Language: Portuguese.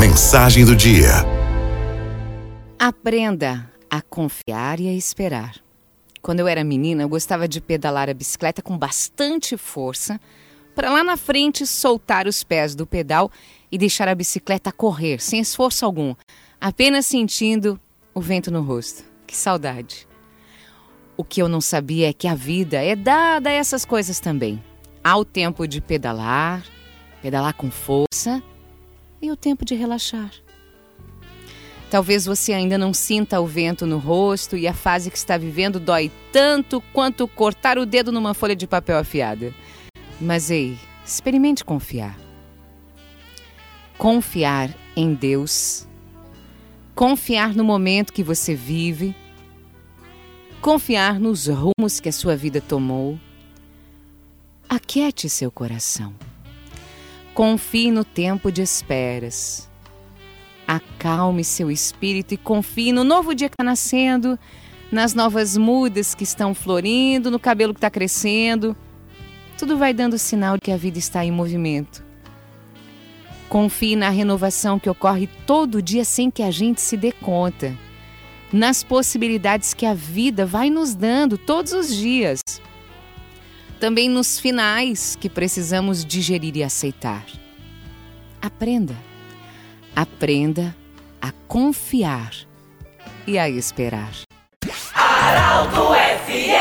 Mensagem do dia. Aprenda a confiar e a esperar. Quando eu era menina, eu gostava de pedalar a bicicleta com bastante força para lá na frente soltar os pés do pedal e deixar a bicicleta correr sem esforço algum, apenas sentindo o vento no rosto. Que saudade! O que eu não sabia é que a vida é dada a essas coisas também. Há o tempo de pedalar, pedalar com força e o tempo de relaxar. Talvez você ainda não sinta o vento no rosto e a fase que está vivendo dói tanto quanto cortar o dedo numa folha de papel afiada. Mas ei, experimente confiar. Confiar em Deus. Confiar no momento que você vive. Confiar nos rumos que a sua vida tomou. Aquiete seu coração. Confie no tempo de esperas. Acalme seu espírito e confie no novo dia que está nascendo, nas novas mudas que estão florindo, no cabelo que está crescendo. Tudo vai dando sinal de que a vida está em movimento. Confie na renovação que ocorre todo dia sem que a gente se dê conta. Nas possibilidades que a vida vai nos dando todos os dias também nos finais que precisamos digerir e aceitar. Aprenda. Aprenda a confiar e a esperar. FM